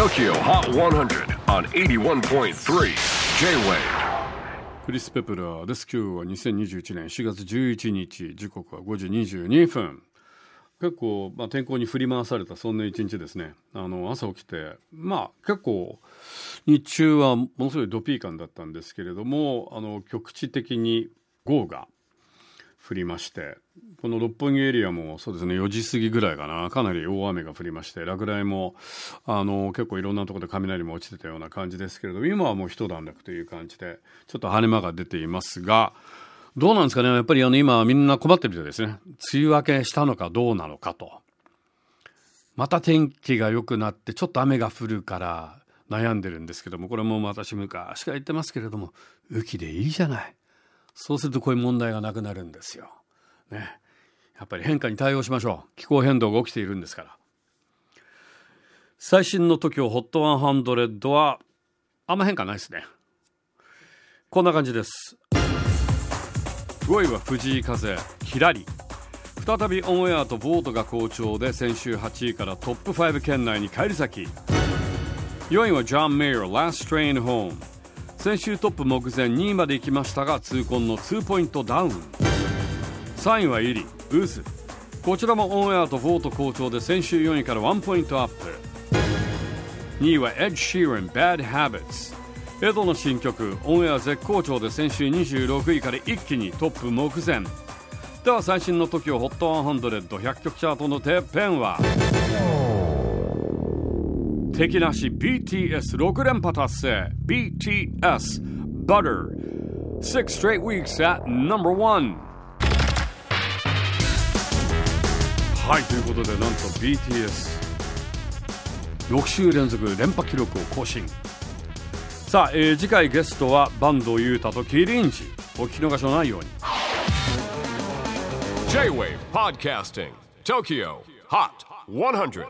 TOKYO HOT 100 on 81.3 J-WAVE クリス・ペプラーです。今日は2021年4月11日、時刻は5時22分。結構、まあ、天候に振り回されたそんな一日ですね。あの、朝起きて、まあ、結構、日中はものすごいドピー感だったんですけれども、あの、局地的に豪雨が降りまして、この六本木エリアもそうですね、4時過ぎぐらいかな、かなり大雨が降りまして、落雷も、あの、結構いろんなところで雷も落ちてたような感じですけれども、今はもう一段落という感じで、ちょっと晴れ間が出ていますが、どうなんですかね、やっぱりあの今みんな困ってるみたいですね。梅雨明けしたのかどうなのかと。また天気が良くなって、ちょっと雨が降るから悩んでるんですけども、これも私昔から言ってますけれども、雨季でいいじゃない。そうするとこういう問題がなくなるんですよ。ね。やっぱり変化に対応しましょう。気候変動が起きているんですから。最新の TOKIOHOT100 は、あんま変化ないですね。こんな感じです。5位は藤井風、ひらり。再びオンエアとボートが好調で先週8位からトップ5圏内に返り咲き。4位はジョン・メイヤー、Last Train Home。先週トップ目前2位まで行きましたが痛恨の2ポイントダウン。3位はイリウーズこちらもオンエアとボート好調で先週4位から1ポイントアップ。2位はエッジ・シーラン Bad Habits エドの新曲オンエア絶好調で先週26位から一気にトップ目前。では最新の TOKIOHOT100100 曲チャートのてっぺんは。敵なし BTS6 連覇達成 BTS Butter Six straight weeks at number one はいということでなんと BTS6 週連続連覇記録を更新さあ、えー次回ゲストは坂東裕太とキリンジお聞き逃しのないように J-WAVE PODCASTING TOKYO HOT 100